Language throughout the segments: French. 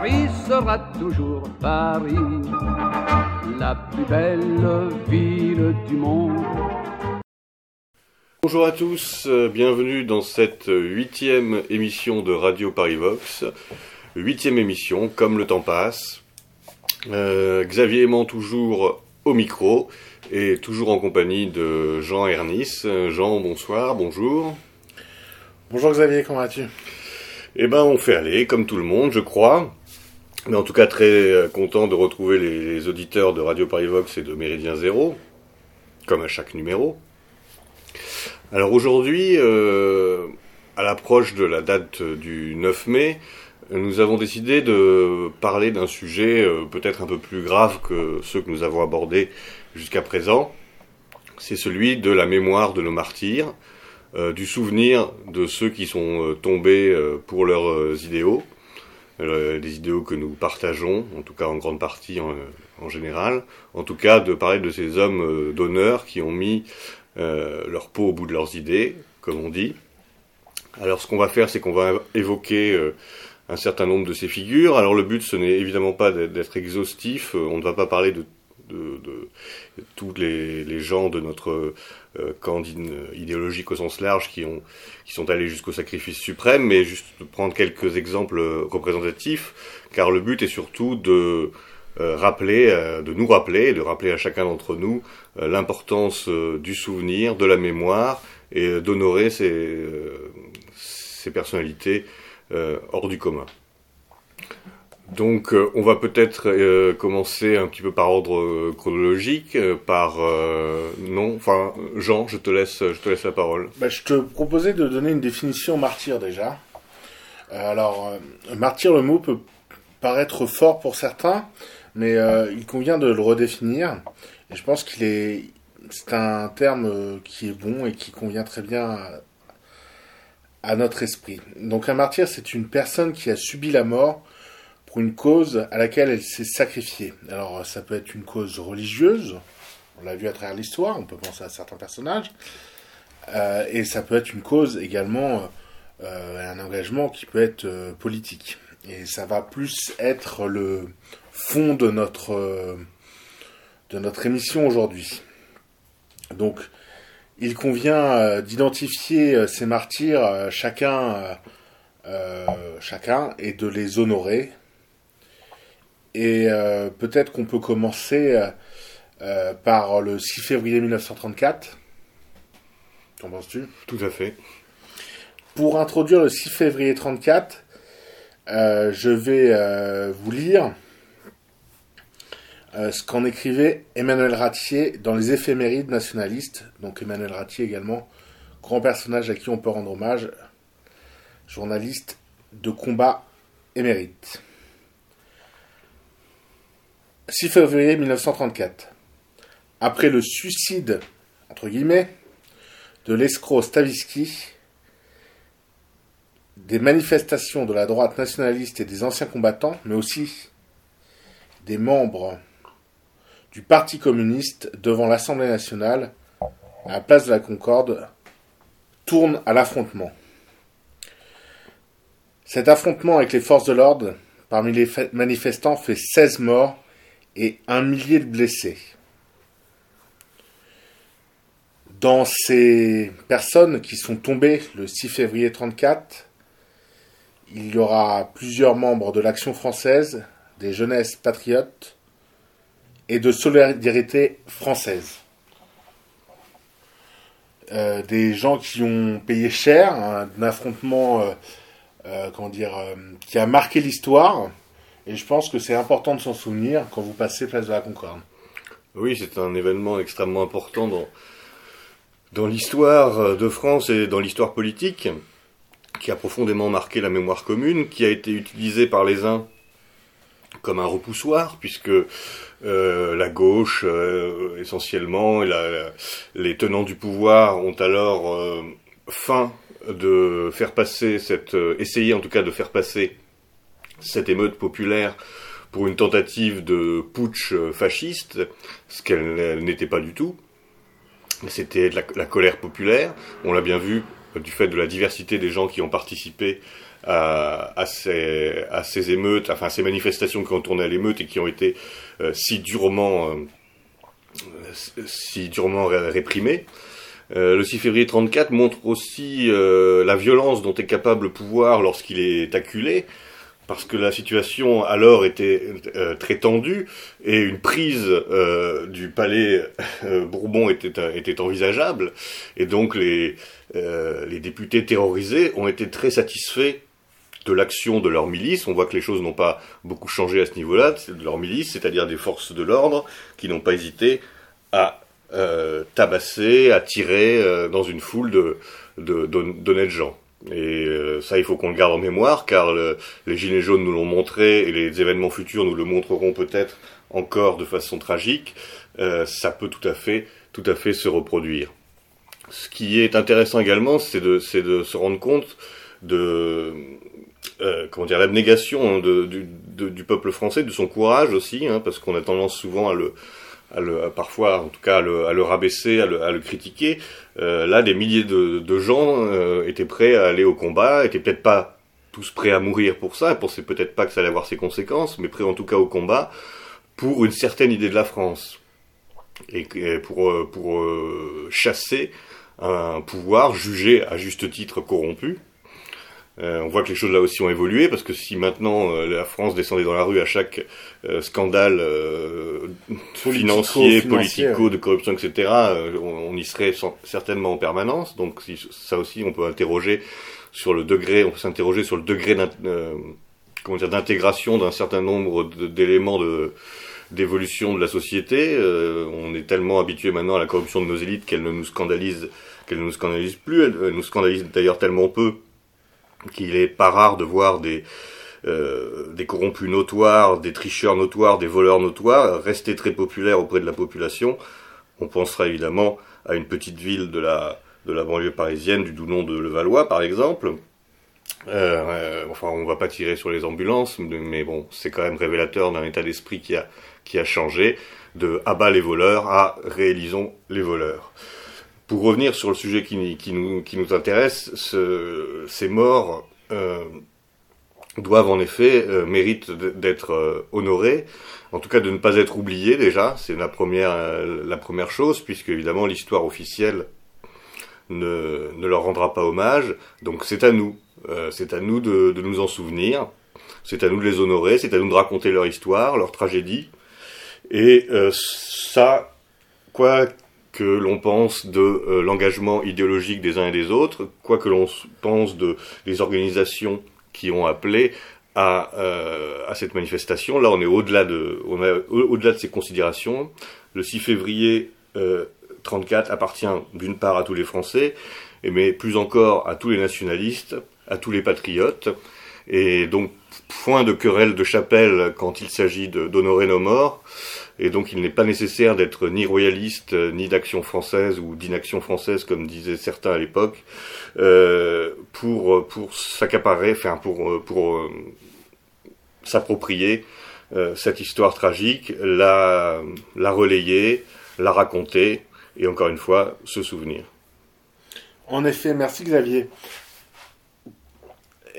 Paris sera toujours Paris, la plus belle ville du monde. Bonjour à tous, euh, bienvenue dans cette huitième émission de Radio Paris Vox. Huitième émission, comme le temps passe. Euh, Xavier aimant toujours au micro et toujours en compagnie de Jean Ernis. Jean, bonsoir, bonjour. Bonjour Xavier, comment vas-tu? Eh ben, on fait aller, comme tout le monde, je crois. Mais en tout cas, très euh, content de retrouver les, auditeurs de Radio Paris Vox et de Méridien Zéro, comme à chaque numéro. Alors aujourd'hui, euh, à l'approche de la date du 9 mai, nous avons décidé de parler d'un sujet euh, peut-être un peu plus grave que ceux que nous avons abordés jusqu'à présent. C'est celui de la mémoire de nos martyrs, euh, du souvenir de ceux qui sont tombés pour leurs idéaux, des idéaux que nous partageons, en tout cas en grande partie en, général, en tout cas de parler de ces hommes d'honneur qui ont mis leur peau au bout de leurs idées, comme on dit. Alors ce qu'on va faire, c'est qu'on va évoquer un certain nombre de ces figures. Alors le but, ce n'est évidemment pas d'être exhaustif, on ne va pas parler de tous les, les, gens de notre euh, camp idéologique au sens large qui, ont, qui sont allés jusqu'au sacrifice suprême, mais juste prendre quelques exemples représentatifs, car le but est surtout de euh, rappeler, euh, de nous rappeler, de rappeler à chacun d'entre nous l'importance du souvenir, de la mémoire, et d'honorer ces personnalités hors du commun. Donc, euh, on va peut-être euh, commencer un petit peu par ordre euh, chronologique, par non, enfin Jean, je te laisse, je te laisse la parole. Bah, je te proposais de donner une définition martyr déjà. alors, martyr, le mot peut paraître fort pour certains, mais il convient de le redéfinir. Et je pense qu'il est, c'est un terme qui est bon et qui convient très bien à notre esprit. Donc, un martyr, c'est une personne qui a subi la mort une cause à laquelle elle s'est sacrifiée. Alors ça peut être une cause religieuse, on l'a vu à travers l'histoire, on peut penser à certains personnages, euh, et ça peut être une cause également, euh, un engagement qui peut être euh, politique. Et ça va plus être le fond de notre, de notre émission aujourd'hui. Donc il convient d'identifier ces martyrs chacun, chacun et de les honorer et euh, peut-être qu'on peut commencer euh, euh, par le 6 février 1934. Qu'en penses-tu? Tout à fait. Pour introduire le 6 février 34, je vais vous lire ce qu'en écrivait Emmanuel Ratier dans les éphémérides nationalistes. Donc Emmanuel Ratier également, grand personnage à qui on peut rendre hommage, journaliste de combat émérite. 6 février 1934. Après le suicide, entre guillemets, de l'escroc Stavisky, des manifestations de la droite nationaliste et des anciens combattants, mais aussi des membres du Parti communiste devant l'Assemblée nationale, à la place de la Concorde, tournent à l'affrontement. Cet affrontement avec les forces de l'ordre, parmi les manifestants, fait 16 morts et un millier de blessés. Dans ces personnes qui sont tombées le 6 février 34, il y aura plusieurs membres de l'Action française, des jeunesses patriotes et de solidarité française. Euh, des gens qui ont payé cher, un, affrontement euh, euh, comment dire, qui a marqué l'histoire, et je pense que c'est important de s'en souvenir quand vous passez place de la Concorde. Oui, c'est un événement extrêmement important dans, dans l'histoire de France et dans l'histoire politique, qui a profondément marqué la mémoire commune, qui a été utilisé par les uns comme un repoussoir, puisque euh, la gauche, euh, essentiellement, et les tenants du pouvoir ont alors euh, fin de faire passer cette, essayer en tout cas de faire passer cette émeute populaire pour une tentative de putsch fasciste, ce qu'elle n'était pas du tout. C'était la, la, colère populaire. On l'a bien vu du fait de la diversité des gens qui ont participé à, ces, émeutes, enfin à ces manifestations qui ont tourné à l'émeute et qui ont été si durement, si durement réprimées. le 6 février 34 montre aussi la violence dont est capable le pouvoir lorsqu'il est acculé parce que la situation alors était euh, très tendue et une prise euh, du palais euh, Bourbon était, était envisageable et donc les, les députés terrorisés ont été très satisfaits de l'action de leurs milices. On voit que les choses n'ont pas beaucoup changé à ce niveau-là, de leurs milices, c'est-à-dire des forces de l'ordre qui n'ont pas hésité à tabasser, à tirer dans une foule de, de, d'honnêtes gens. Et euh, ça, il faut qu'on le garde en mémoire, car les Gilets jaunes nous l'ont montré, et les événements futurs nous le montreront peut-être encore de façon tragique. Euh, ça peut tout à fait, tout à fait se reproduire. Ce qui est intéressant également, c'est de, de, se rendre compte de euh, comment dire l'abnégation hein, du, du, peuple français, de son courage aussi, hein, parce qu'on a tendance souvent à le à le, parfois en tout cas à le, à le rabaisser, à le, à le critiquer. Euh, là, des milliers de, de gens euh, étaient prêts à aller au combat, étaient peut-être pas tous prêts à mourir pour ça, et pensaient peut-être pas que ça allait avoir ses conséquences, mais prêts en tout cas au combat pour une certaine idée de la France et, pour, euh, pour chasser un pouvoir jugé à juste titre corrompu euh, on voit que les choses là aussi ont évolué parce que si maintenant euh, la France descendait dans la rue à chaque euh, scandale financier, politico, de corruption, etc., on, y serait certainement en permanence. Donc si, ça aussi, on peut interroger sur le degré, on peut s'interroger sur le degré d'intégration d'un certain nombre d'éléments de d'évolution de la société. on est tellement habitué maintenant à la corruption de nos élites qu'elle ne nous scandalise, qu'elle ne nous scandalise plus. Elle, elle nous scandalise d'ailleurs tellement peu qu'il est pas rare de voir des, euh, des corrompus notoires, des tricheurs notoires, des voleurs notoires rester très populaires auprès de la population. On pensera évidemment à une petite ville de la, banlieue parisienne, du doux nom de Levallois par exemple. Euh, enfin, on va pas tirer sur les ambulances, mais bon, c'est quand même révélateur d'un état d'esprit qui a, qui a changé de abat les voleurs à réalisons les voleurs pour revenir sur le sujet qui, nous, qui nous, intéresse, ce, ces morts euh, doivent en effet euh, méritent d'être euh, honorés, en tout cas de ne pas être oubliés déjà, c'est la première, euh, la première chose, puisque évidemment l'histoire officielle ne, ne, leur rendra pas hommage, donc c'est à nous, euh, c'est à nous de, de, nous en souvenir, c'est à nous de les honorer, c'est à nous de raconter leur histoire, leur tragédie, et ça, quoi que l'on pense de euh, l'engagement idéologique des uns et des autres, quoi que l'on pense de des organisations qui ont appelé à, euh, à cette manifestation. Là, on est au-delà de, on au-delà de ces considérations. Le 6 février euh, 34 appartient d'une part à tous les Français, mais plus encore à tous les nationalistes, à tous les patriotes. Et donc, point de querelle de chapelle quand il s'agit d'honorer nos morts et donc il n'est pas nécessaire d'être ni royaliste, euh, ni d'action française ou d'inaction française, comme disaient certains à l'époque, euh, pour pour s'accaparer, enfin pour euh, euh, s'approprier euh, cette histoire tragique, la la relayer, la raconter, et encore une fois se souvenir. En effet, merci Xavier.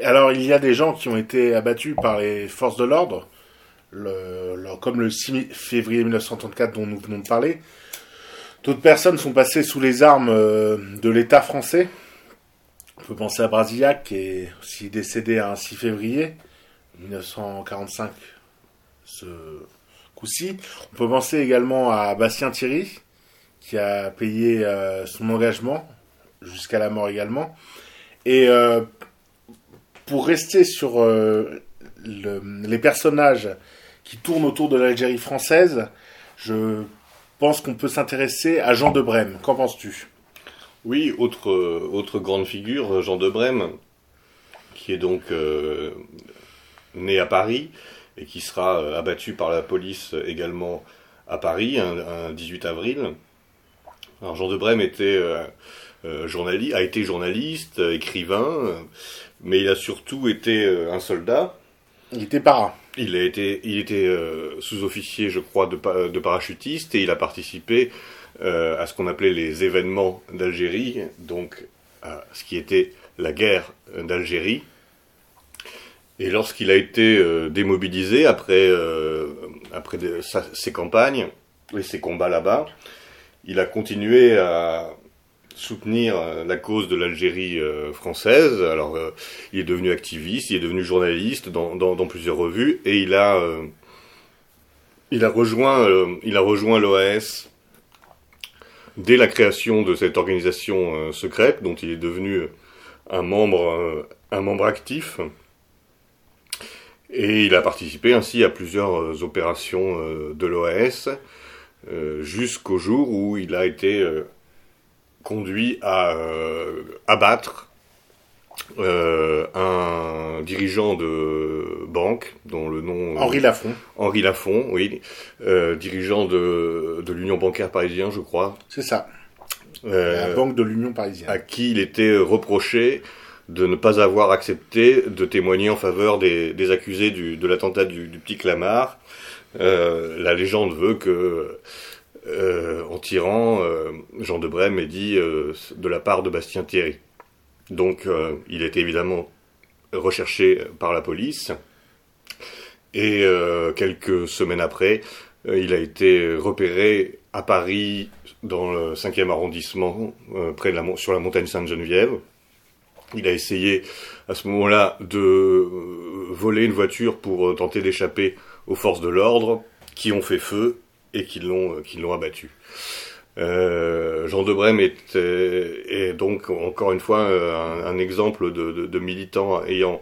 Alors il y a des gens qui ont été abattus par les forces de l'ordre comme le 6 février 1934 dont nous venons de parler. D'autres personnes sont passées sous les armes euh, de l'État français. On peut penser à Brasillac, qui est aussi décédé un 6 février 1945, ce coup-ci. On peut penser également à Bastien Thierry, qui a payé euh, son engagement jusqu'à la mort également. Et euh, pour rester sur le, les personnages qui tourne autour de l'Algérie française, je pense qu'on peut s'intéresser à Jean de Brême. Qu'en penses-tu? Oui, autre, autre grande figure, Jean de Brême, qui est donc euh, né à Paris et qui sera euh, abattu par la police également à Paris un, 18 avril. Alors Jean de Brême était euh, journaliste, a été journaliste, écrivain, mais il a surtout été un soldat. Il était para. Il, a été, il était euh, sous-officier, je crois, de, de, parachutiste et il a participé euh, à ce qu'on appelait les événements d'Algérie, donc à ce qui était la guerre d'Algérie. Et lorsqu'il a été euh, démobilisé après, après ses campagnes et ses combats là-bas, il a continué à soutenir euh, la cause de l'Algérie euh, française. Alors, euh, il est devenu activiste, il est devenu journaliste dans, plusieurs revues et il a, rejoint, il l'OAS dès la création de cette organisation secrète dont il est devenu un membre, un membre actif. Et il a participé ainsi à plusieurs opérations de l'OAS jusqu'au jour où il a été conduit à euh, abattre euh, un dirigeant de banque dont le nom euh, Henri Lafont, Henri Lafont, oui, dirigeant de, de l'Union bancaire parisien, je crois, c'est ça, la Banque de l'Union parisienne. à qui il était reproché de ne pas avoir accepté de témoigner en faveur des, des accusés du, de l'attentat du, du petit Clamart. Euh, la légende veut que, euh, en tirant, euh, Jean de Brême ait dit euh, de la part de Bastien Thierry. Donc, il était évidemment recherché par la police. Et quelques semaines après, il a été repéré à Paris, dans le 5e arrondissement, près de sur la montagne Sainte-Geneviève. Il a essayé à ce moment-là de voler une voiture pour tenter d'échapper aux forces de l'ordre, qui ont fait feu et qui l'ont euh, qui l'ont abattu. Euh, Jean de Brême est, euh, est donc encore une fois euh, un, exemple de, de, de militant ayant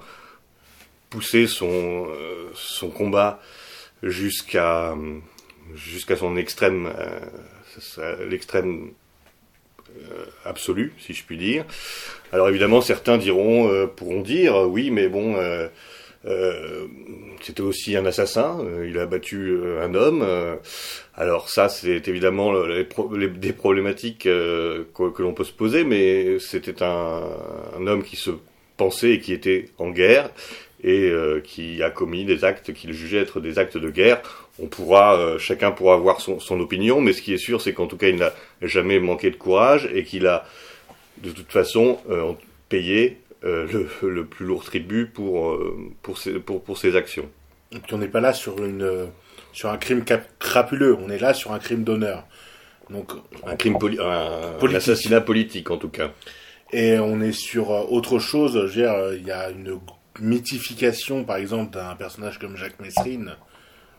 poussé son, son combat jusqu'à jusqu'à son extrême l'extrême absolu, si je puis dire. Alors évidemment, certains diront, pourront dire, oui, mais bon, euh, c'était aussi un assassin, euh, il a battu euh, un homme. alors ça, c'est évidemment des problématiques que, l'on peut se poser, mais c'était un, homme qui se pensait et qui était en guerre et qui a commis des actes qu'il jugeait être des actes de guerre. On pourra, chacun pourra avoir son, opinion, mais ce qui est sûr, c'est qu'en tout cas, il n'a jamais manqué de courage et qu'il a, de toute façon, payé le, le plus lourd tribut pour, euh, pour, ses, pour, pour ses actions. Donc on n'est pas là sur une euh, sur un crime crapuleux, on est là sur un crime d'honneur. Donc Un crime poli- un, un Politique. assassinat politique, en tout cas. et on est sur euh, autre chose. Je veux dire, euh, il y a une mythification, par exemple, d'un personnage comme Jacques Messrine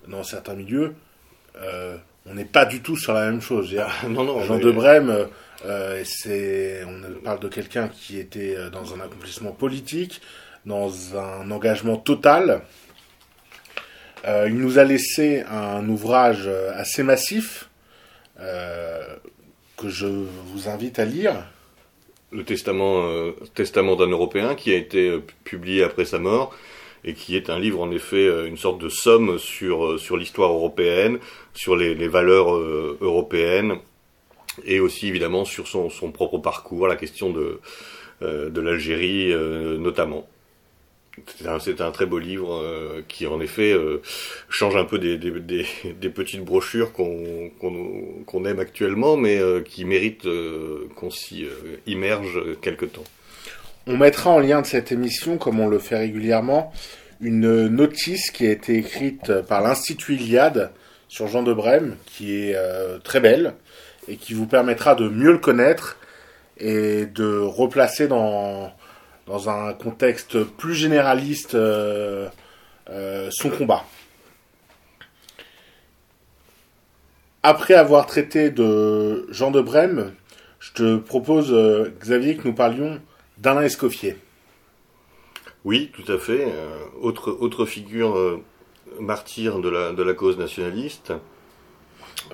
dans certains milieux. Euh, on n'est pas du tout sur la même chose. Dire, non, non, Jean mais- de Brême, euh, on parle de quelqu'un qui était euh, dans un accomplissement politique, dans un engagement total. Euh, il nous a laissé un ouvrage assez massif que je vous invite à lire. le testament, testament d'un Européen qui a été publié après sa mort et qui est un livre en effet une sorte de somme sur sur l'histoire européenne, sur les, valeurs européennes et aussi évidemment sur son, son propre parcours, la question de euh, de l'Algérie euh, notamment. C'est un, un très beau livre euh, qui en effet change un peu des, des, petites brochures qu'on qu'on qu'on aime actuellement, mais qui méritent euh, qu'on s'y immerge quelque temps. On mettra en lien de cette émission, comme on le fait régulièrement, une notice qui a été écrite par l'Institut Iliade sur Jean de Brême, qui est très belle et qui vous permettra de mieux le connaître et de replacer dans, dans un contexte plus généraliste euh, euh, son combat. Après avoir traité de Jean de Brême, je te propose, euh, Xavier, que nous parlions d'Alain Escoffier. Oui, tout à fait. Autre, autre figure martyre de la, de la cause nationaliste.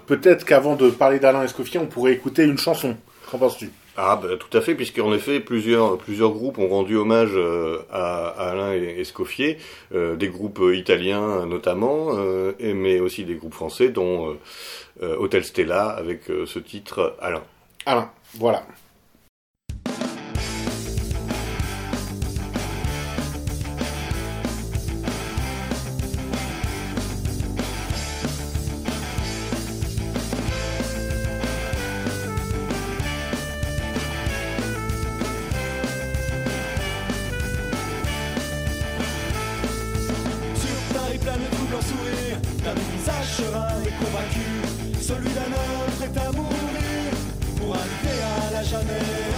Peut-être qu'avant de parler d'Alain Escoffier, on pourrait écouter une chanson. Qu'en penses-tu? Ah, bah, tout à fait, puisqu'en effet, plusieurs, plusieurs groupes ont rendu hommage euh, à, à Alain Escoffier, euh, des groupes euh, italiens notamment, euh, et- mais aussi des groupes français, dont Hotel Stella, avec ce titre Alain. Alain, voilà. Amen.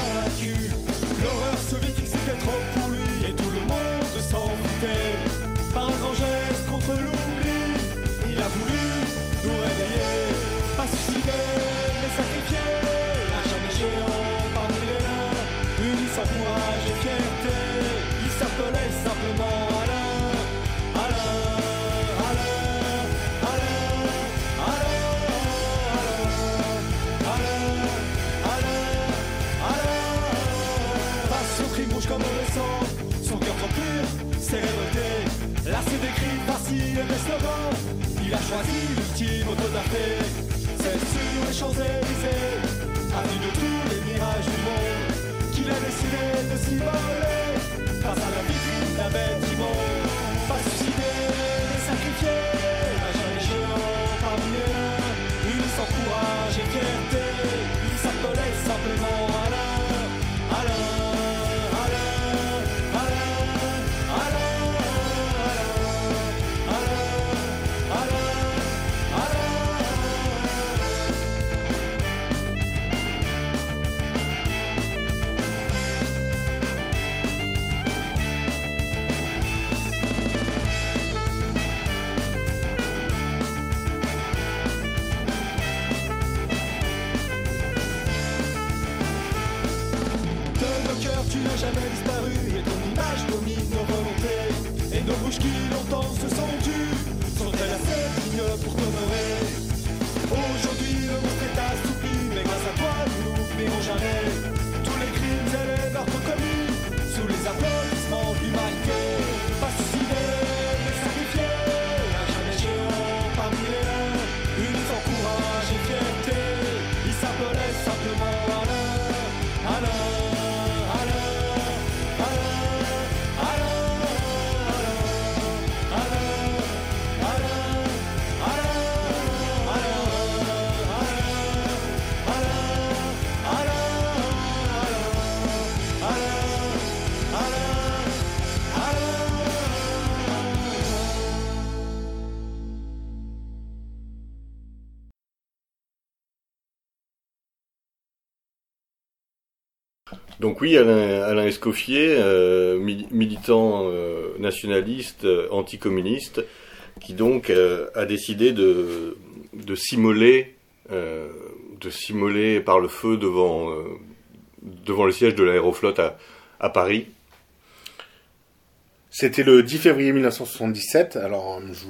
Il a choisi l'ultime autodafé, c'est sur les Champs-Élysées, avis de tous les mirages du monde, qu'il a décidé de s'y voler, face à la vitrine d'un bête Donc oui, Alain, Escoffier, euh, militant euh, nationaliste, euh, anticommuniste, qui donc a décidé de, de s'immoler, par le feu devant, devant le siège de l'aéroflotte à, à Paris. C'était le 10 février 1977. Alors, je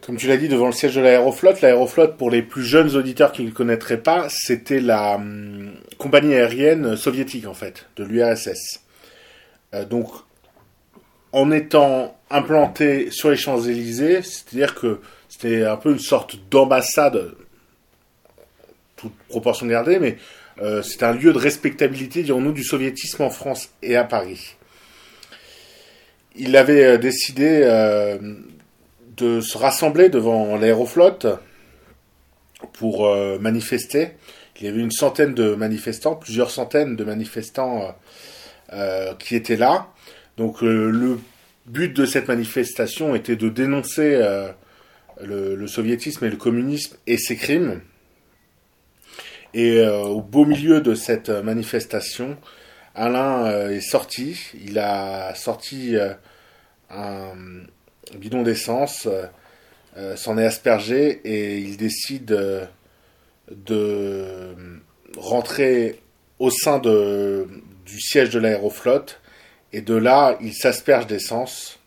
comme tu l'as dit, devant le siège de l'aéroflotte, l'aéroflotte, pour les plus jeunes auditeurs qui ne le connaîtraient pas, c'était la hum, compagnie aérienne soviétique, en fait, de l'URSS. Euh, donc, en étant implanté sur les Champs-Élysées, c'est-à-dire que c'était un peu une sorte d'ambassade, toute proportion gardée, mais euh, c'est un lieu de respectabilité, dirons-nous, du soviétisme en France et à Paris. Il avait euh, décidé se rassembler devant l'aéroflotte pour euh, manifester. Il y avait une centaine de manifestants, plusieurs centaines de manifestants euh, euh, qui étaient là. Donc le but de cette manifestation était de dénoncer le, soviétisme et le communisme et ses crimes. Et au beau milieu de cette manifestation, Alain est sorti. Il a sorti un, bidon d'essence, euh, euh, s'en est aspergé et il décide euh, de rentrer au sein du siège de l'aéroflotte et de là il s'asperge d'essence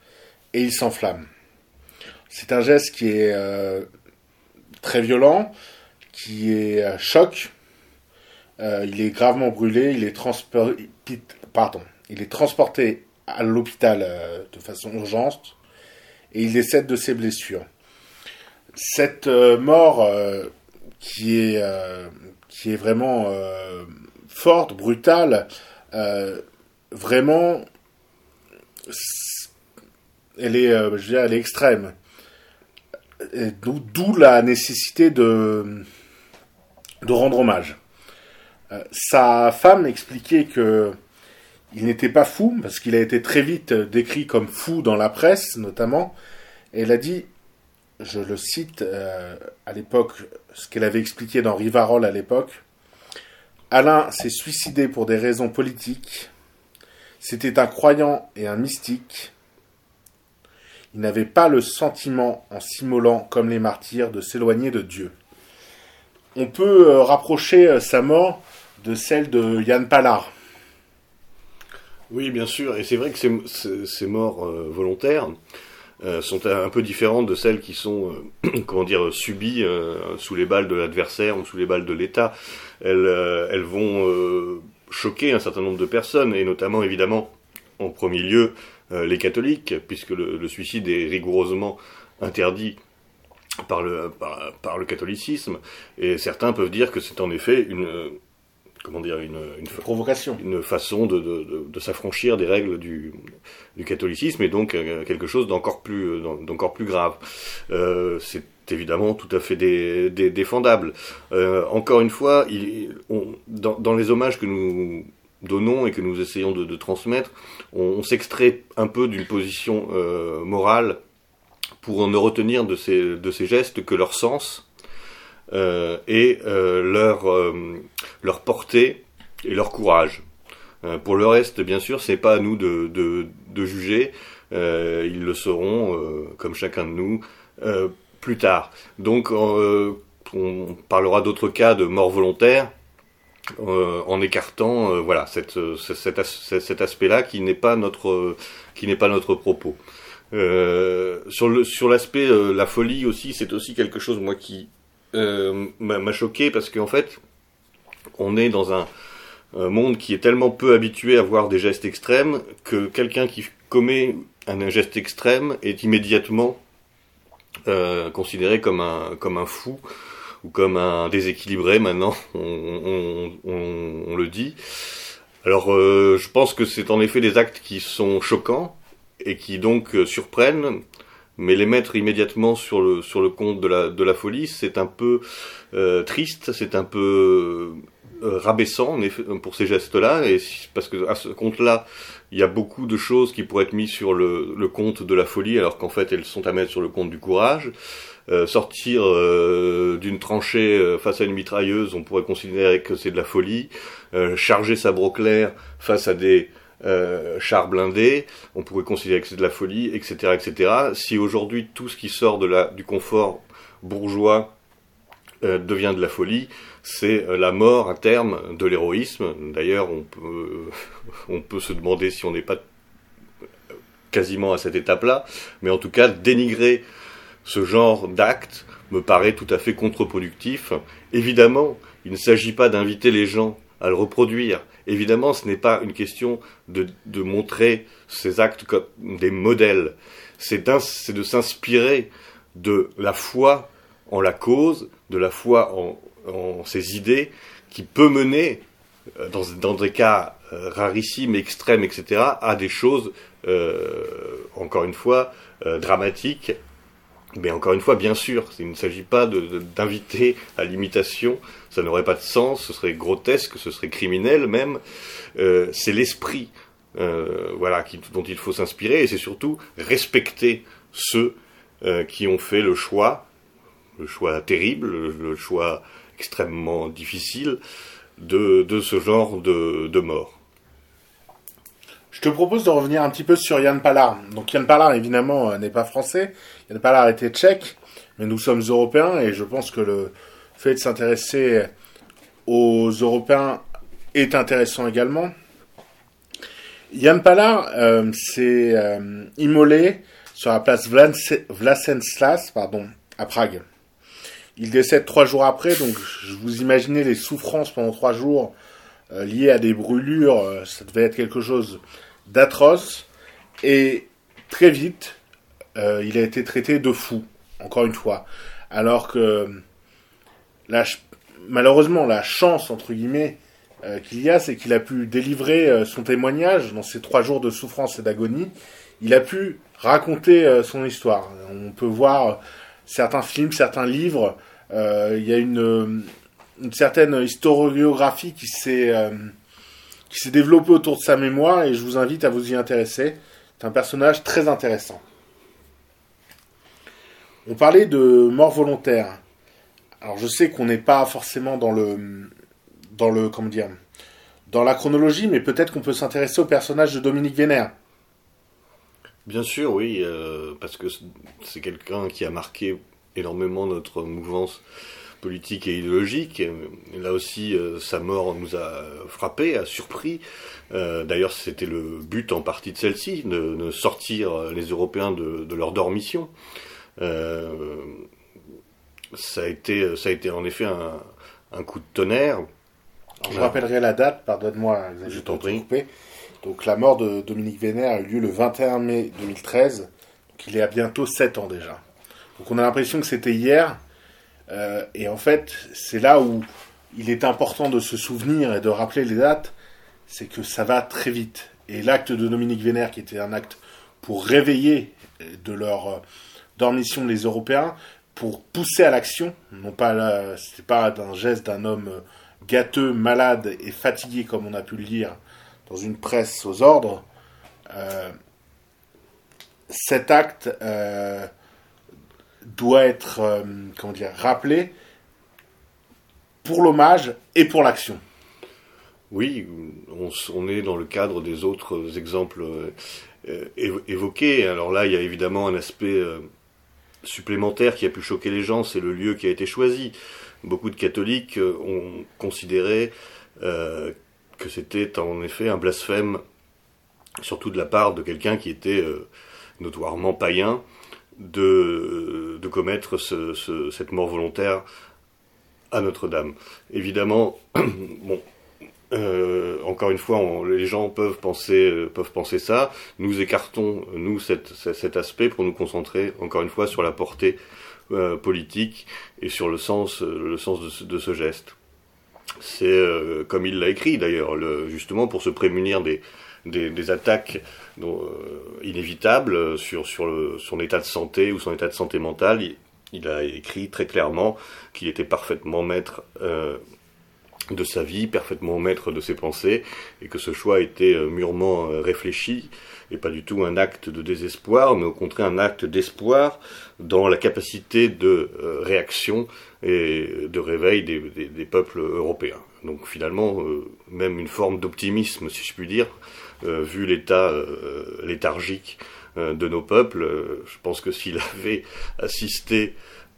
et il s'enflamme. C'est un geste qui est très violent, qui est choc. il est gravement brûlé, il est transporté à l'hôpital de façon urgente et il décède de ses blessures. Cette euh, mort euh, qui, est, euh, qui est vraiment forte, brutale, vraiment, elle est, je elle est extrême. D'où la nécessité de, de rendre hommage. sa femme expliquait que il n'était pas fou, parce qu'il a été très vite décrit comme fou dans la presse, notamment. Et elle a dit, je le cite euh, à l'époque, ce qu'elle avait expliqué dans Rivarol à l'époque, Alain s'est suicidé pour des raisons politiques. C'était un croyant et un mystique. Il n'avait pas le sentiment, en s'immolant comme les martyrs, de s'éloigner de Dieu. On peut euh, rapprocher euh, sa mort de celle de Yann Pallard. Oui, bien sûr, et c'est vrai que ces, morts euh, volontaires euh, sont un peu différentes de celles qui sont, euh, comment dire, subies sous les balles de l'adversaire ou sous les balles de l'État. Elles, elles vont choquer un certain nombre de personnes, et notamment, évidemment, en premier lieu, les catholiques, puisque le, suicide est rigoureusement interdit par le, catholicisme, et certains peuvent dire que c'est en effet une, comment dire, une, une, Provocation. une façon de, de, de, de s'affranchir des règles du, du catholicisme et donc euh, quelque chose d'encore plus, euh, d'en- d'encore plus grave. Euh, c'est évidemment tout à fait dé- dé- défendable. Euh, encore une fois, il, on, dans, dans les hommages que nous donnons et que nous essayons de, de transmettre, on, on s'extrait un peu d'une position euh, morale pour ne retenir de ces, de ces gestes que leur sens et euh, leur, euh, leur portée et leur courage. Euh, pour le reste, bien sûr, c'est pas à nous de, de, juger. Euh, ils le seront, euh, comme chacun de nous, euh, plus tard. Donc, euh, on parlera d'autres cas de mort volontaire euh, en écartant, euh, voilà, cette, euh, ce- cet, as- cet aspect-là qui n'est pas notre, euh, qui n'est pas notre propos. Euh, sur le sur l'aspect euh, la folie aussi, c'est aussi quelque chose moi qui euh, m'a choqué parce qu'en fait, on est dans un, monde qui est tellement peu habitué à voir des gestes extrêmes que quelqu'un qui commet un geste extrême est immédiatement euh, considéré comme un comme un fou ou comme un déséquilibré. Maintenant, on, on, le dit. Alors, euh, je pense que c'est en effet des actes qui sont choquants et qui donc surprennent, mais les mettre immédiatement sur le sur le compte de la de la folie, c'est un peu euh, triste, c'est un peu euh, rabaissant pour ces gestes-là, et si- parce que à ce compte-là, il y a beaucoup de choses qui pourraient être mises sur le, le compte de la folie, alors qu'en fait elles sont à mettre sur le compte du courage. Euh, sortir euh, d'une tranchée euh, face à une mitrailleuse, on pourrait considérer que c'est de la folie. Euh, charger sa broclaire face à des euh, chars blindés, on pourrait considérer que c'est de la folie, etc., etc. Si aujourd'hui tout ce qui sort du confort bourgeois euh, devient de la folie, c'est euh, la mort à terme de l'héroïsme. D'ailleurs, on peut, on peut se demander si on n'est pas quasiment à cette étape-là, mais en tout cas, dénigrer ce genre d'acte me paraît tout à fait contre-productif. Évidemment, il ne s'agit pas d'inviter les gens à le reproduire. Évidemment, ce n'est pas une question de, montrer ces actes comme des modèles. C'est de s'inspirer de la foi en la cause, de la foi en, en ses idées, qui peut mener, euh, dans, des cas euh, rarissimes, extrêmes, etc., à des choses, euh, encore une fois, dramatiques. Mais encore une fois, bien sûr, il ne s'agit pas d'inviter à l'imitation, ça n'aurait pas de sens, ce serait grotesque, ce serait criminel même. Euh, c'est l'esprit euh, voilà, dont il faut s'inspirer, et c'est surtout respecter ceux euh, qui ont fait le choix, le choix terrible, le, choix extrêmement difficile de, ce genre de mort. Je te propose de revenir un petit peu sur Yann Pallard. Donc Yann Pallard, évidemment, euh, n'est pas français. Yann Pallard était tchèque, mais nous sommes européens et je pense que le fait de s'intéresser aux Européens est intéressant également. Yann Pallard euh, s'est euh, immolé sur la place Vlasenslas, pardon, à Prague. Il décède trois jours après, donc je vous imaginez les souffrances pendant trois jours euh, liées à des brûlures, euh, ça devait être quelque chose d'atroce. Et très vite, euh, il a été traité de fou, encore une fois. Alors que malheureusement, la chance, entre guillemets, qu'il y a, c'est qu'il a pu délivrer son témoignage dans ces trois jours de souffrance et d'agonie. Il a pu raconter son histoire. On peut voir certains films, certains livres. il y a une, une certaine historiographie qui s'est euh, qui s'est développée autour de sa mémoire et je vous invite à vous y intéresser. C'est un personnage très intéressant. On parlait de mort volontaire. Alors je sais qu'on n'est pas forcément dans le dans le comment dire dans la chronologie, mais peut-être qu'on peut s'intéresser au personnage de Dominique Vénère. Bien sûr, oui, euh, parce que c'est quelqu'un qui a marqué énormément notre mouvance politique et idéologique. Et là aussi, euh, sa mort nous a frappé, a surpris. Euh, D'ailleurs, c'était le but en partie de celle-ci, de, de, sortir les Européens de, de leur dormition. Euh, ça a été, ça a été en effet un, un coup de tonnerre. Je rappellerai la date, pardonne-moi, je t'en prie. Donc la mort de Dominique Vénère a eu lieu le 21 mai 2013, donc il est à bientôt 7 ans déjà. Donc on a l'impression que c'était hier, euh, et en fait c'est là où il est important de se souvenir et de rappeler les dates, c'est que ça va très vite. Et l'acte de Dominique Vénère, qui était un acte pour réveiller de leur euh, dormition les Européens, pour pousser à l'action, non pas pas un geste d'un homme euh, gâteux, malade et fatigué comme on a pu le lire dans une presse aux ordres, euh, cet acte euh, doit être euh, comment dire, rappelé pour l'hommage et pour l'action. Oui, on, est dans le cadre des autres exemples euh, évoqués. Alors là, il y a évidemment un aspect euh, supplémentaire qui a pu choquer les gens, c'est le lieu qui a été choisi. Beaucoup de catholiques ont considéré que c'était en effet un blasphème, surtout de la part de quelqu'un qui était notoirement païen, de, commettre ce, ce, cette mort volontaire à Notre-Dame. Évidemment, bon, euh, encore une fois, les gens peuvent penser, euh, peuvent penser ça. Nous écartons, nous, cet aspect pour nous concentrer, encore une fois, sur la portée euh, politique et sur le sens, le sens de ce, geste. C'est comme il l'a écrit d'ailleurs, justement pour se prémunir des, des attaques euh, inévitables sur, sur son état de santé ou son état de santé mentale. Il, il a écrit très clairement qu'il était parfaitement maître euh, de sa vie, parfaitement maître de ses pensées, et que ce choix était euh, mûrement euh, réfléchi, et pas du tout un acte de désespoir, mais au contraire un acte d'espoir dans la capacité de euh, réaction et de réveil des, peuples européens. Donc finalement, euh, même une forme d'optimisme, si je puis dire, euh, vu l'état euh, léthargique de nos peuples. je pense que s'il avait assisté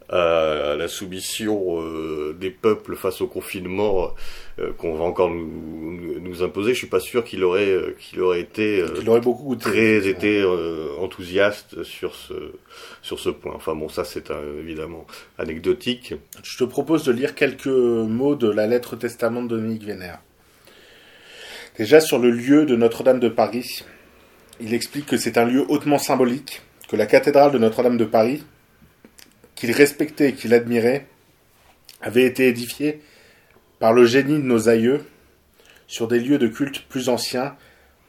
à la soumission euh, des peuples face au confinement euh, qu'on va encore nous, nous, imposer, je suis pas sûr qu'il aurait euh, qu'il aurait été il aurait beaucoup très été enthousiaste sur ce sur ce point. Enfin bon, ça c'est évidemment anecdotique. Je te propose de lire quelques mots de la lettre testament de Dominique Vénère. Déjà sur le lieu de Notre-Dame de Paris, il explique que c'est un lieu hautement symbolique, que la cathédrale de Notre-Dame de Paris qu'il respectait et qu'il admirait, avait été édifié par le génie de nos aïeux sur des lieux de culte plus anciens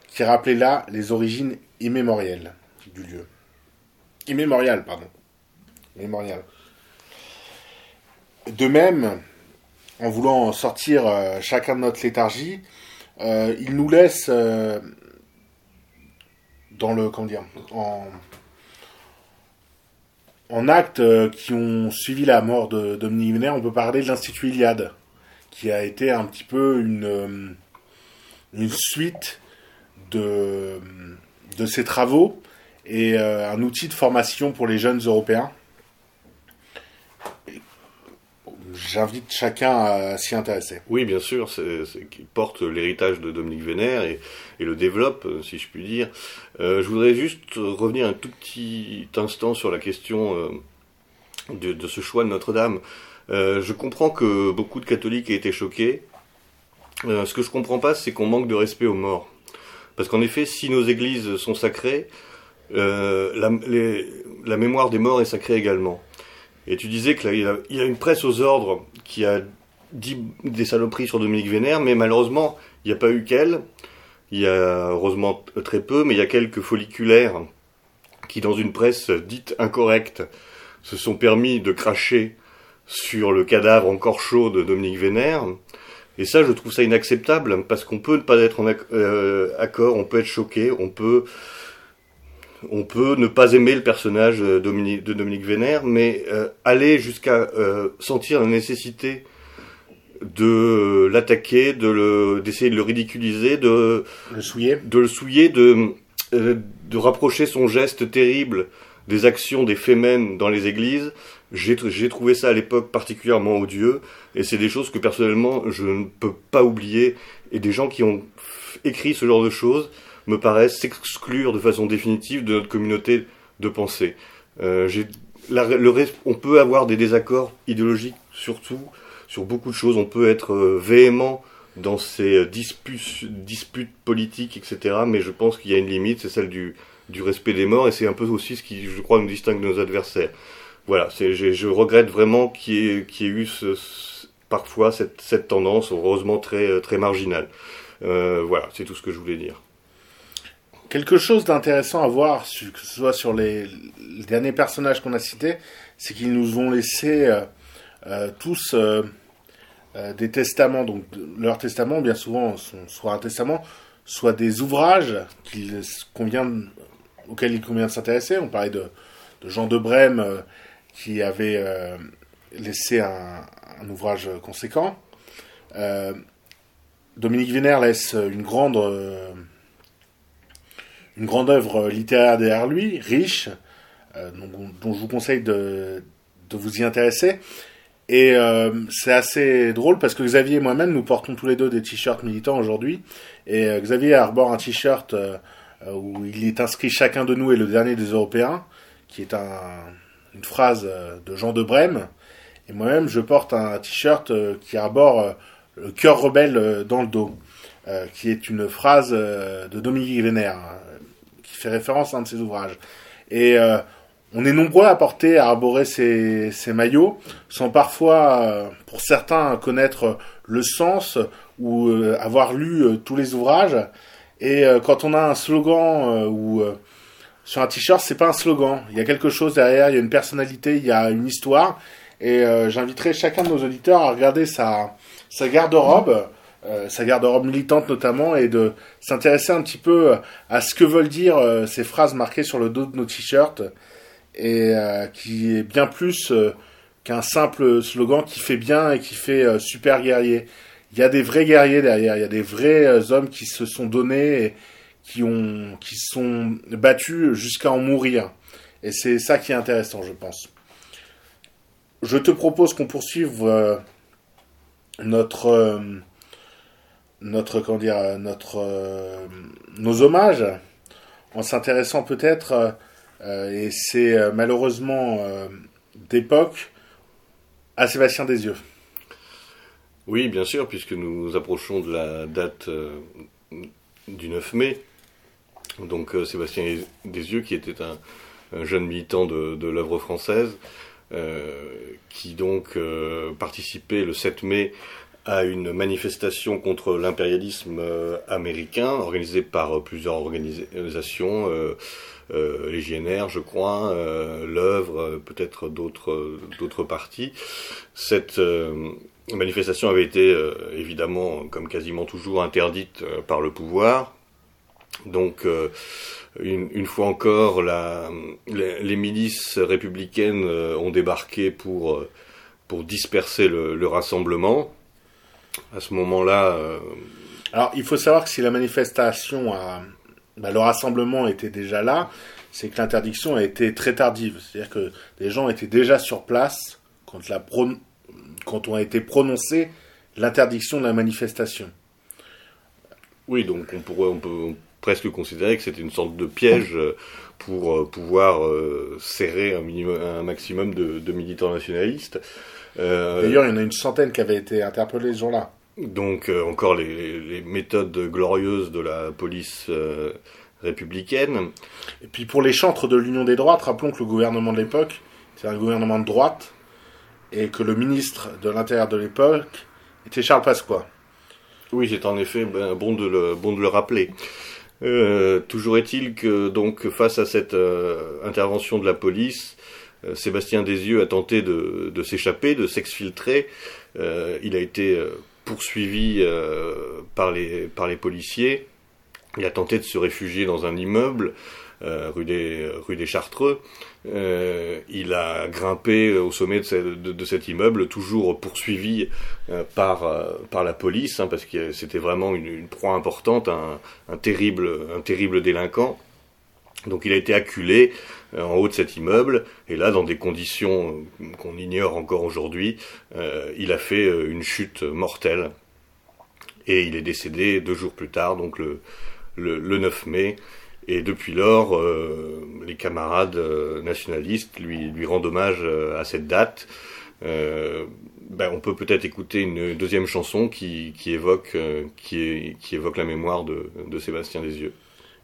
qui rappelaient là les origines immémoriales du lieu. Immémorial, pardon. De même, en voulant sortir euh, chacun de notre léthargie, euh, il nous laisse euh, dans le comment dire en actes euh, qui ont suivi la mort de Dominique on peut parler de l'Institut Iliade, qui a été un petit peu une, une suite de, ces travaux et un outil de formation pour les jeunes Européens. J'invite chacun à s'y intéresser. Oui, bien sûr, c'est, qui porte l'héritage de Dominique Vénère et, le développe, si je puis dire. Euh, je voudrais juste revenir un tout petit instant sur la question euh, de, ce choix de Notre-Dame. Euh, je comprends que beaucoup de catholiques aient été choqués. Euh, ce que je comprends pas, c'est qu'on manque de respect aux morts. Parce qu'en effet, si nos églises sont sacrées, euh, la mémoire des morts est sacrée également. Et tu disais qu'il a, il a une presse aux ordres qui a dit des saloperies sur Dominique Vénère, mais malheureusement, il n'y a pas eu qu'elle. Il y a heureusement très peu, mais il y a quelques folliculaires qui, dans une presse dite incorrecte, se sont permis de cracher sur le cadavre encore chaud de Dominique Vénère. Et ça, je trouve ça inacceptable, parce qu'on peut ne pas être en euh, accord, on peut être choqué, on peut on peut ne pas aimer le personnage de Dominique, de Dominique Vénère, mais euh, aller jusqu'à euh, sentir la nécessité de l'attaquer, de le, d'essayer de le ridiculiser, de, Le souiller. de le souiller, de, euh, de rapprocher son geste terrible des actions des fémènes dans les églises. J'ai j'ai trouvé ça à l'époque particulièrement odieux, et c'est des choses que personnellement je ne peux pas oublier, et des gens qui ont écrit ce genre de choses me paraissent s'exclure de façon définitive de notre communauté de pensée. Euh, la- le on peut avoir des désaccords idéologiques surtout sur beaucoup de choses, on peut être euh, véhément dans ces euh, disputes, disputes politiques, etc. Mais je pense qu'il y a une limite, c'est celle du, du respect des morts, et c'est un peu aussi ce qui, je crois, nous distingue de nos adversaires. Voilà, j'ai- je regrette vraiment qu'il y qu'il y ait eu ce- ce- parfois cette, cette tendance, heureusement très, euh, très marginale. Euh, voilà, c'est tout ce que je voulais dire. Quelque chose d'intéressant à voir, que ce soit sur les, derniers personnages qu'on a cités, c'est qu'ils nous ont laissé euh, euh, tous euh, des testaments. Donc, leurs testaments, bien souvent, sont soit un testament, soit des ouvrages qu'il convient, auxquels il convient de s'intéresser. On parlait de, Jean de Brême qui avait laissé un, un ouvrage conséquent. Dominique Vénère laisse une grande. Euh, une grande œuvre littéraire derrière lui, riche, euh, dont, je vous conseille de, vous y intéresser. Et euh, c'est assez drôle parce que Xavier et moi-même, nous portons tous les deux des t-shirts militants aujourd'hui. Et euh, Xavier arbore un t-shirt euh, euh, où il est inscrit chacun de nous est le dernier des Européens, qui est un, une phrase euh, de Jean de Brême. Et moi-même, je porte un t-shirt euh, qui arbore euh, le cœur rebelle euh, dans le dos, euh, qui est une phrase euh, de Dominique Vénère, hein, qui fait référence à un de ses ouvrages. Et euh, on est nombreux à porter, à arborer ces, ces maillots, sans parfois, euh, pour certains, connaître le sens ou euh, avoir lu tous les ouvrages. Et quand on a un slogan ou sur un t-shirt, c'est pas un slogan. Il y a quelque chose derrière, il y a une personnalité, il y a une histoire. Et j'inviterai chacun de nos auditeurs à regarder sa, sa garde-robe, euh, sa garde-robe militante notamment, et de s'intéresser un petit peu à ce que veulent dire euh, ces phrases marquées sur le dos de nos t-shirts, et euh, qui est bien plus euh, qu'un simple slogan qui fait bien et qui fait euh, super guerrier. Il y a des vrais guerriers derrière, il y a des vrais euh, hommes qui se sont donnés et qui ont qui sont battus jusqu'à en mourir. Et c'est ça qui est intéressant, je pense. Je te propose qu'on poursuive euh, notre euh, notre comment dire euh, notre euh, nos hommages en s'intéressant peut-être euh, et c'est malheureusement d'époque à Sébastien Desieux. Oui, bien sûr, puisque nous approchons de la date du 9 mai. Donc Sébastien Desieux, qui était un, un jeune militant de, l'œuvre française, qui donc participait le 7 mai à une manifestation contre l'impérialisme euh, américain, organisée par euh, plusieurs organisations, euh, euh, légionnaires, je crois, l'œuvre, peut-être d'autres d'autres partis. Cette manifestation avait été évidemment, comme quasiment toujours, interdite par le pouvoir. Donc, euh, une, une fois encore, la, les, les milices républicaines ont débarqué pour, pour disperser le, le rassemblement. À ce moment-là, euh, Alors, il faut savoir que si la manifestation a, bah, le rassemblement était déjà là, c'est que l'interdiction a été très tardive. C'est-à-dire que les gens étaient déjà sur place quand, la pro- quand on a été prononcé l'interdiction de la manifestation. oui, donc on pourrait on peut presque considérer que c'était une sorte de piège euh, pour euh, pouvoir serrer un, minimum, un maximum de, de militants nationalistes. Euh, D'ailleurs, il y en a une centaine qui avaient été interpellés ce jour-là. Donc euh, encore les, méthodes glorieuses de la police euh, républicaine. Et puis pour les chantres de l'Union des droites, rappelons que le gouvernement de l'époque, c'est un gouvernement de droite, et que le ministre de l'Intérieur de l'époque était Charles Pasqua. Oui, c'est en effet ben, bon, de le, bon de le rappeler. Euh, toujours est-il que donc face à cette intervention de la police, Sébastien Desieux a tenté de, s'échapper, de s'exfiltrer. Euh, il a été euh, poursuivi euh, par, les, policiers. Il a tenté de se réfugier dans un immeuble. euh, rue, des, Chartreux. Euh, il a grimpé au sommet de, ce- de- de cet immeuble, toujours poursuivi euh, par, euh, la police, hein, parce que c'était vraiment une, proie importante, un, un, terrible, délinquant. Donc il a été acculé euh, en haut de cet immeuble, et là, dans des conditions euh, qu'on ignore encore aujourd'hui, euh, il a fait euh, une chute mortelle. Et il est décédé deux jours plus tard, donc le, le, le 9 mai. Et depuis lors, euh, les camarades euh, nationalistes lui, rendent hommage euh, à cette date. Euh, ben, on peut peut-être écouter une deuxième chanson euh, qui évoque la mémoire de, de Sébastien Desieux.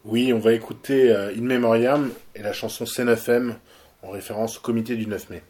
Oui, on va écouter euh, In Memoriam et la chanson C9M en référence au comité du 9 mai.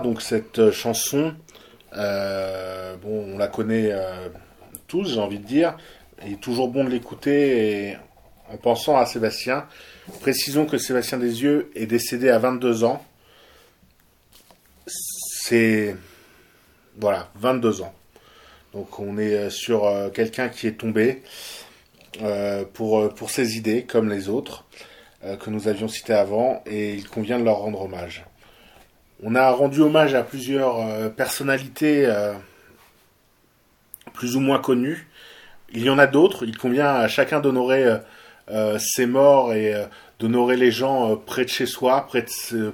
Donc cette euh, chanson, euh, on la connaît euh, tous, j'ai envie de dire. Il est toujours bon de l'écouter en pensant à Sébastien. Précisons que Sébastien Desieux est décédé à 22 ans. C'est... Voilà, 22 ans. Donc on est sur quelqu'un qui est tombé pour, pour ses idées, comme les autres, que nous avions cités avant, et il convient de leur rendre hommage. On a rendu hommage à plusieurs euh, personnalités euh, plus ou moins connues. Il y en a d'autres. Il convient à chacun d'honorer euh, ses morts et d'honorer les gens près de chez soi, près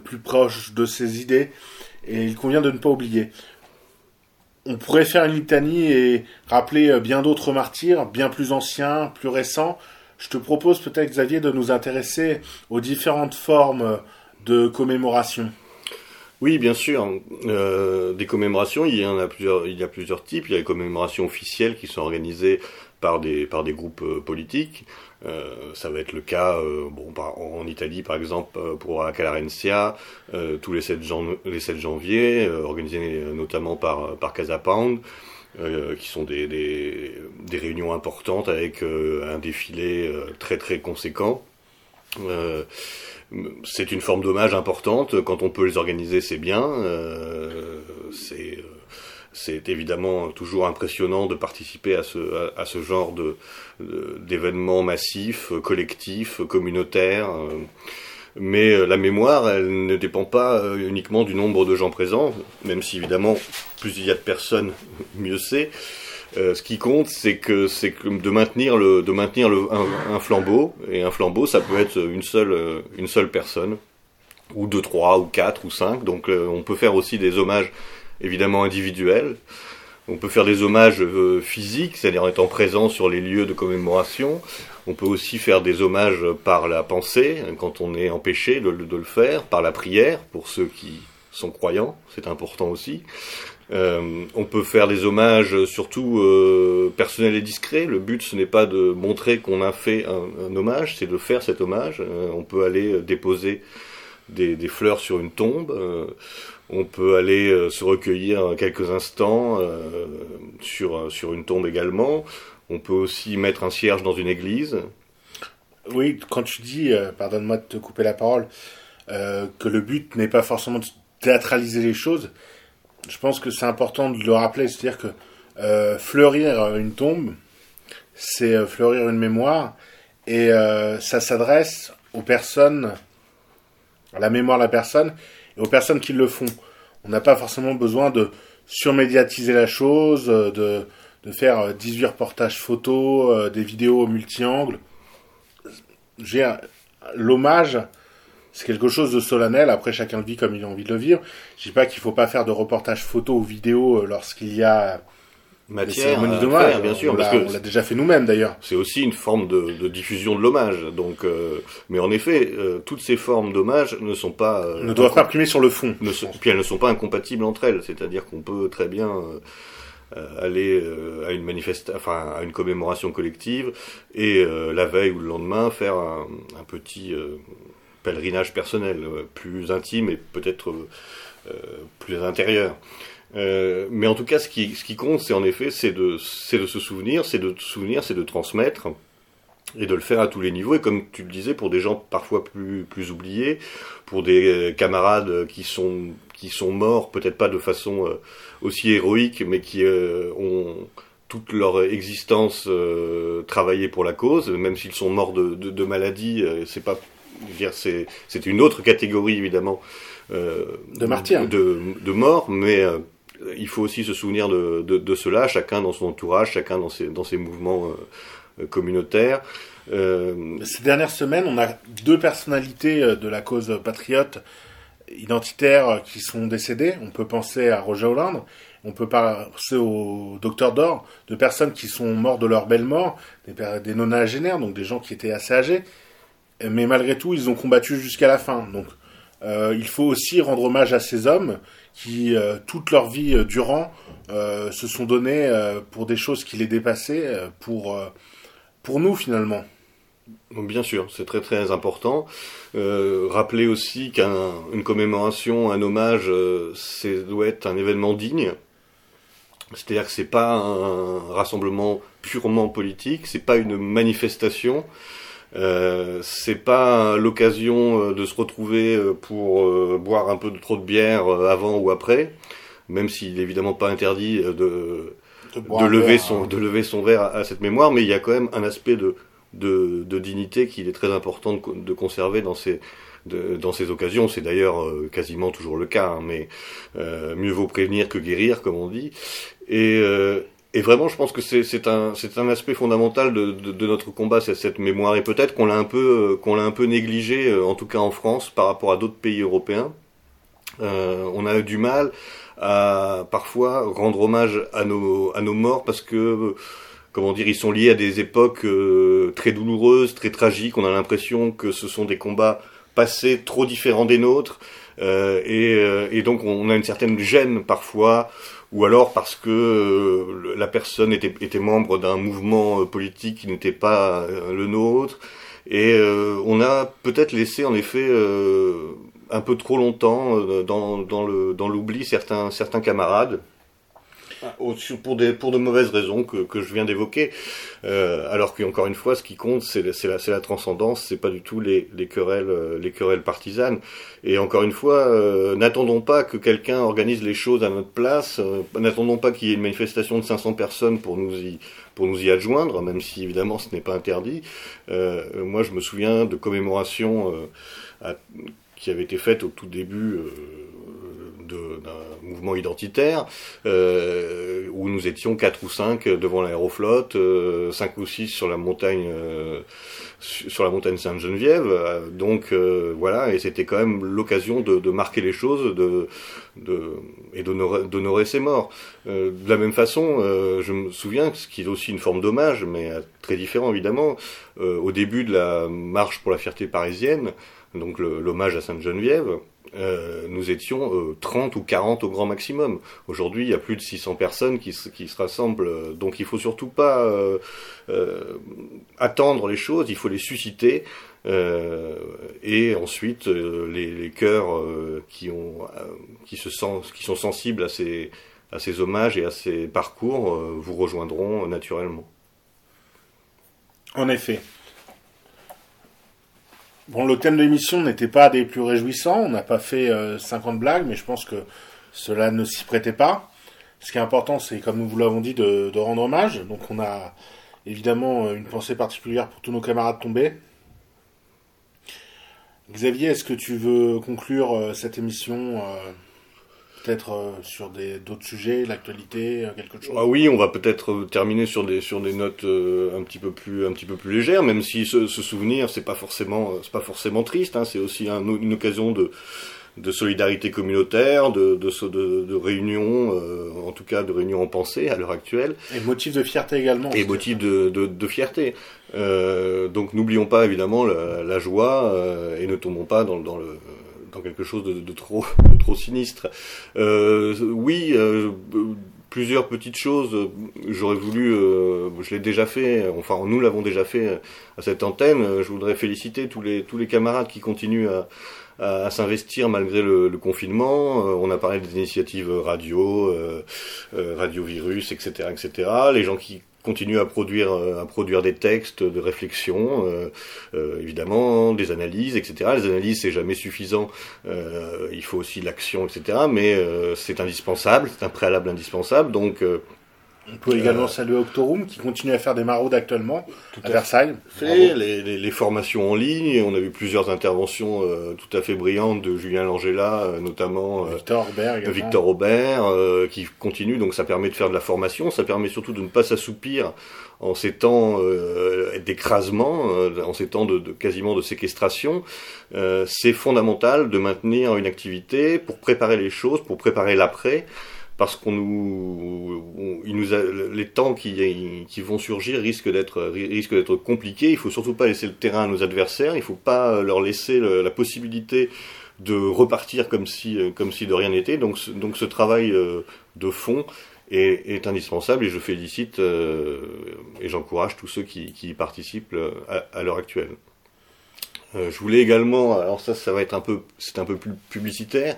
plus proches de ses idées. Et il convient de ne pas oublier. On pourrait faire une litanie et rappeler bien d'autres martyrs, bien plus anciens, plus récents, je te propose peut-être, Xavier, de nous intéresser aux différentes formes de commémoration. Oui, bien sûr. Euh, des commémorations, il y en a plusieurs. Il y a plusieurs types. Il y a les commémorations officielles qui sont organisées par des par des groupes euh, politiques. Euh, ça va être le cas, bon, en Italie par exemple pour la Calarencia, tous les 7, jan- les 7 janvier, organisés notamment par par Casa Pound, qui sont des, des réunions importantes avec un défilé très très conséquent. Euh, c'est une forme d'hommage importante. Quand on peut les organiser, c'est bien. Euh, c'est euh, c'est évidemment toujours impressionnant de participer à ce, genre de, d'événements massifs, collectifs, communautaires. Mais la mémoire, elle ne dépend pas uniquement du nombre de gens présents, même si évidemment, plus il y a de personnes, mieux c'est. Euh, ce qui compte, c'est que de maintenir un, flambeau et un flambeau, ça peut être une seule euh, une seule personne ou deux trois ou quatre ou cinq. Donc euh, on peut faire aussi des hommages évidemment individuels. On peut faire des hommages physiques, c'est-à-dire en étant présent sur les lieux de commémoration. On peut aussi faire des hommages par la pensée, quand on est empêché de le faire, par la prière, pour ceux qui sont croyants, c'est important aussi. Euh, on peut faire des hommages surtout euh, personnels et discrets. Le but, ce n'est pas de montrer qu'on a fait un, hommage, c'est de faire cet hommage. Euh, on peut aller déposer des, des fleurs sur une tombe. euh, on peut aller euh, se recueillir quelques instants euh, sur, sur une tombe également. On peut aussi mettre un cierge dans une église. Oui, quand tu dis, euh, pardonne-moi de te couper la parole, euh, que le but n'est pas forcément de théâtraliser les choses, je pense que c'est important de le rappeler. C'est-à-dire que euh, fleurir une tombe, c'est euh, fleurir une mémoire, et euh, ça s'adresse aux personnes, à la mémoire de la personne, et aux personnes qui le font. On n'a pas forcément besoin de surmédiatiser la chose, de, faire euh, 18 reportages photos, des vidéos multi-angles l'hommage, c'est quelque chose de solennel. Après, chacun le vit comme il a envie de le vivre. Je dis pas qu'il faut pas faire de reportage photo ou vidéo euh, lorsqu'il y a des Matière, d'hommage. faire, bien sûr, on parce l'a que on l'a déjà fait nous-mêmes d'ailleurs. c'est aussi une forme de, de diffusion de l'hommage. Donc, euh, mais en effet, euh, toutes ces formes d'hommage ne sont pas euh, Ne doivent pas primer sur le fond. ne sont, puis elles ne sont pas incompatibles entre elles. C'est-à-dire qu'on peut très bien euh, euh, aller euh, à une enfin à une commémoration collective et euh, la veille ou le lendemain faire un, un petit euh, pèlerinage personnel, euh, plus intime et peut-être euh, euh, plus intérieur. Mais en tout cas, ce qui, compte, c'est en effet, c'est de, se souvenir, c'est de souvenir, c'est de transmettre et de le faire à tous les niveaux. Et comme tu le disais, pour des gens parfois plus, oubliés, pour des camarades qui sont, morts, peut-être pas de façon aussi héroïque, mais qui ont toute leur existence euh, travaillé pour la cause, même s'ils sont morts de, de, de maladie, c'est pas, c'est, une autre catégorie évidemment euh, De martyrs. de, de mort, mais euh, il faut aussi se souvenir de, de, de cela, chacun dans son entourage, chacun dans ses, dans ses mouvements euh, communautaires. Euh, Ces dernières semaines, on a deux personnalités de la cause patriote identitaire qui sont décédées. On peut penser à Roger Hollande, on peut penser au docteur Dor, de personnes qui sont mortes de leur belle mort, des, des nonagénaires, donc des gens qui étaient assez âgés. Mais malgré tout, ils ont combattu jusqu'à la fin. Donc, euh, il faut aussi rendre hommage à ces hommes qui, euh, toute leur vie euh, durant, se sont donnés pour des choses qui les dépassaient, pour, pour nous finalement. Bien sûr, c'est très très important. Euh, rappeler aussi qu'une commémoration, un hommage, c'est doit être un événement digne. C'est-à-dire que c'est pas un rassemblement purement politique, c'est pas une manifestation, euh, c'est pas l'occasion euh, de se retrouver euh, pour euh, boire un peu de trop de bière avant ou après, même s'il est évidemment pas interdit de de lever verre, son hein. de lever son verre à, à cette mémoire, mais il y a quand même un aspect de de, de dignité qu'il est très important de, co- de conserver dans ces de- dans ces occasions. C'est d'ailleurs quasiment toujours le cas, hein, mais euh, mieux vaut prévenir que guérir, comme on dit. Et euh, et vraiment, je pense que c'est un un aspect fondamental de, de, de notre combat, c'est cette mémoire. Et peut-être qu'on l'a un peu euh, qu'on l'a un peu négligé, euh, en tout cas en France, par rapport à d'autres pays européens. Euh, on a eu du mal à parfois rendre hommage à nos à nos morts parce que comment dire, ils sont liés à des époques euh, très douloureuses, très tragiques. On a l'impression que ce sont des combats passés trop différents des nôtres, euh, et, et, donc on a une certaine gêne parfois, ou alors parce que euh, la personne était, membre d'un mouvement politique qui n'était pas le nôtre, et on a peut-être laissé en effet un peu trop longtemps dans, l'oubli certains camarades pour, des, pour de mauvaises raisons que, que je viens d'évoquer. Euh, alors qu'encore une fois, ce qui compte, c'est la, la transcendance, c'est pas du tout les, les, querelles, euh, les querelles partisanes. Et encore une fois, euh, n'attendons pas que quelqu'un organise les choses à notre place, n'attendons pas qu'il y ait une manifestation de 500 personnes pour nous y, pour nous y adjoindre, même si évidemment ce n'est pas interdit. Moi, je me souviens de commémorations qui avaient été faites au tout début d'un mouvement identitaire euh, où nous étions quatre ou cinq devant l'aéroflotte, euh, cinq ou six sur la montagne euh, sur la montagne Sainte-Geneviève. Donc voilà, et c'était quand même l'occasion de, de, marquer les choses, de, de et d'honorer ses morts. de la même façon, je me souviens, ce qui est aussi une forme d'hommage, mais très différent évidemment, au début de la marche pour la fierté parisienne, donc l'hommage à Sainte-Geneviève. Euh, nous étions euh, 30 ou 40 au grand maximum. Aujourd'hui, il y a plus de 600 personnes qui, se rassemblent. Donc il faut surtout pas euh, euh attendre les choses, il faut les susciter. Euh, et ensuite, les, cœurs qui, sont sensibles à ces hommages et à ces parcours vous rejoindront naturellement. En effet. Bon, le thème de l'émission n'était pas des plus réjouissants. On n'a pas fait 50 euh, blagues, mais je pense que cela ne s'y prêtait pas. Ce qui est important, c'est, comme nous vous l'avons dit, de, de, rendre hommage. Donc, on a évidemment une pensée particulière pour tous nos camarades tombés. Xavier, est-ce que tu veux conclure euh, cette émission euh, peut-être euh, sur des d'autres sujets, l'actualité, euh, quelque chose. Ah oui, on va peut-être euh, terminer sur des sur des notes un petit peu plus un petit peu plus légères, même si ce, ce souvenir c'est pas forcément c'est pas forcément triste, hein, c'est aussi un, une occasion de de solidarité communautaire, de, de, de, de réunion, en tout cas de réunion en pensée à l'heure actuelle. Et motif de fierté également. Et motif de, de, de fierté. Euh, donc n'oublions pas évidemment la, la joie et ne tombons pas dans, dans le quelque chose de, trop, trop sinistre. Euh, oui, euh, plusieurs petites choses. J'aurais voulu, euh, je l'ai déjà fait, enfin nous l'avons déjà fait à cette antenne. Je voudrais féliciter tous les tous les camarades qui continuent à, à, s'investir malgré le, confinement. on a parlé des initiatives radio, radio virus, etc., etc. Les gens qui continue à produire, euh, à produire des textes de réflexion, euh, euh, évidemment, des analyses, etc. Les analyses, c'est jamais suffisant. il faut aussi l'action, etc. Mais c'est indispensable, c'est un préalable indispensable. Donc on peut également euh, saluer Octorum qui continue à faire des maraudes actuellement à, Versailles. Fait, les, les, les, formations en ligne, on a vu plusieurs interventions euh, tout à fait brillantes de Julien Langella, euh, notamment Victor Aubert, Victor Aubert qui continue. Donc ça permet de faire de la formation, ça permet surtout de ne pas s'assoupir en ces temps d'écrasement, en ces temps de, de, quasiment de séquestration. C'est fondamental de maintenir une activité pour préparer les choses, pour préparer l'après parce qu'on nous, il nous a, les temps qui, vont surgir risquent d'être, risquent d'être compliqués. Il faut surtout pas laisser le terrain à nos adversaires. Il faut pas leur laisser la possibilité de repartir comme si, comme si de rien n'était. Donc, donc ce travail euh, de fond est, indispensable et je félicite euh, et j'encourage tous ceux qui, y participent euh, à l'heure actuelle. Je voulais également, alors ça, ça va être un peu, c'est un peu plus publicitaire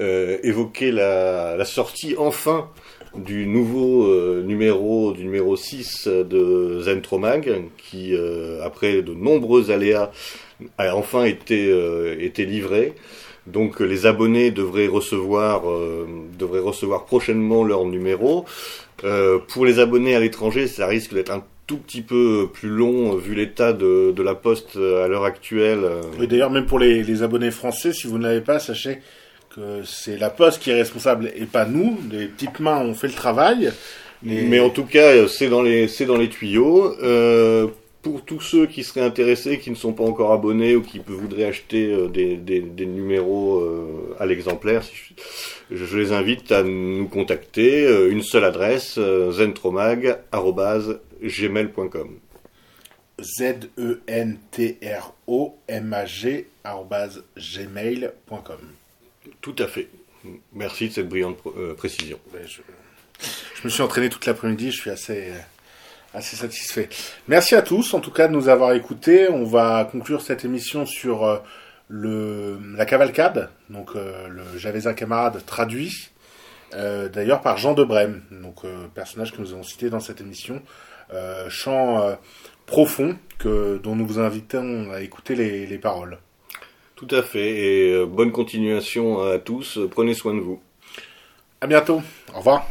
euh, évoquer la, sortie enfin du nouveau euh, numéro, du numéro 6 de Zentromag, qui, euh, après de nombreux aléas, a enfin été, euh, été livré. Donc les abonnés devraient recevoir, devraient recevoir prochainement leur numéro. pour les abonnés à l'étranger, ça risque d'être un tout petit peu plus long vu l'état de, de, la poste à l'heure actuelle. Et d'ailleurs, même pour les, les, abonnés français, si vous ne l'avez pas, sachez c'est la Poste qui est responsable et pas nous. Les petites mains ont fait le travail. Mais en tout cas, c'est dans les c'est dans les tuyaux. Euh, pour tous ceux qui seraient intéressés, qui ne sont pas encore abonnés ou qui voudraient acheter euh, des, des, des, numéros euh, à l'exemplaire, je, les invite à nous contacter. Euh, une seule adresse, zentromag.gmail.com gmail.com. Z-E-N-T-R-O-M-A-G gmail.com. Tout à fait. Merci de cette brillante euh, précision. Ouais, Je, je me suis entraîné toute l'après-midi, je suis assez, assez satisfait. Merci à tous, en tout cas, de nous avoir écoutés. On va conclure cette émission sur euh, le, la cavalcade, donc euh, le J'avais un camarade traduit, euh, d'ailleurs par Jean de Brême, donc euh, personnage que nous avons cité dans cette émission. Euh, chant euh, profond que, dont nous vous invitons à écouter les, les paroles. Tout à fait. Et euh, bonne continuation à tous. Prenez soin de vous. À bientôt, au revoir.